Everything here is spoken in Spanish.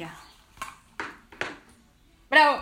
Ya. ¡Bravo!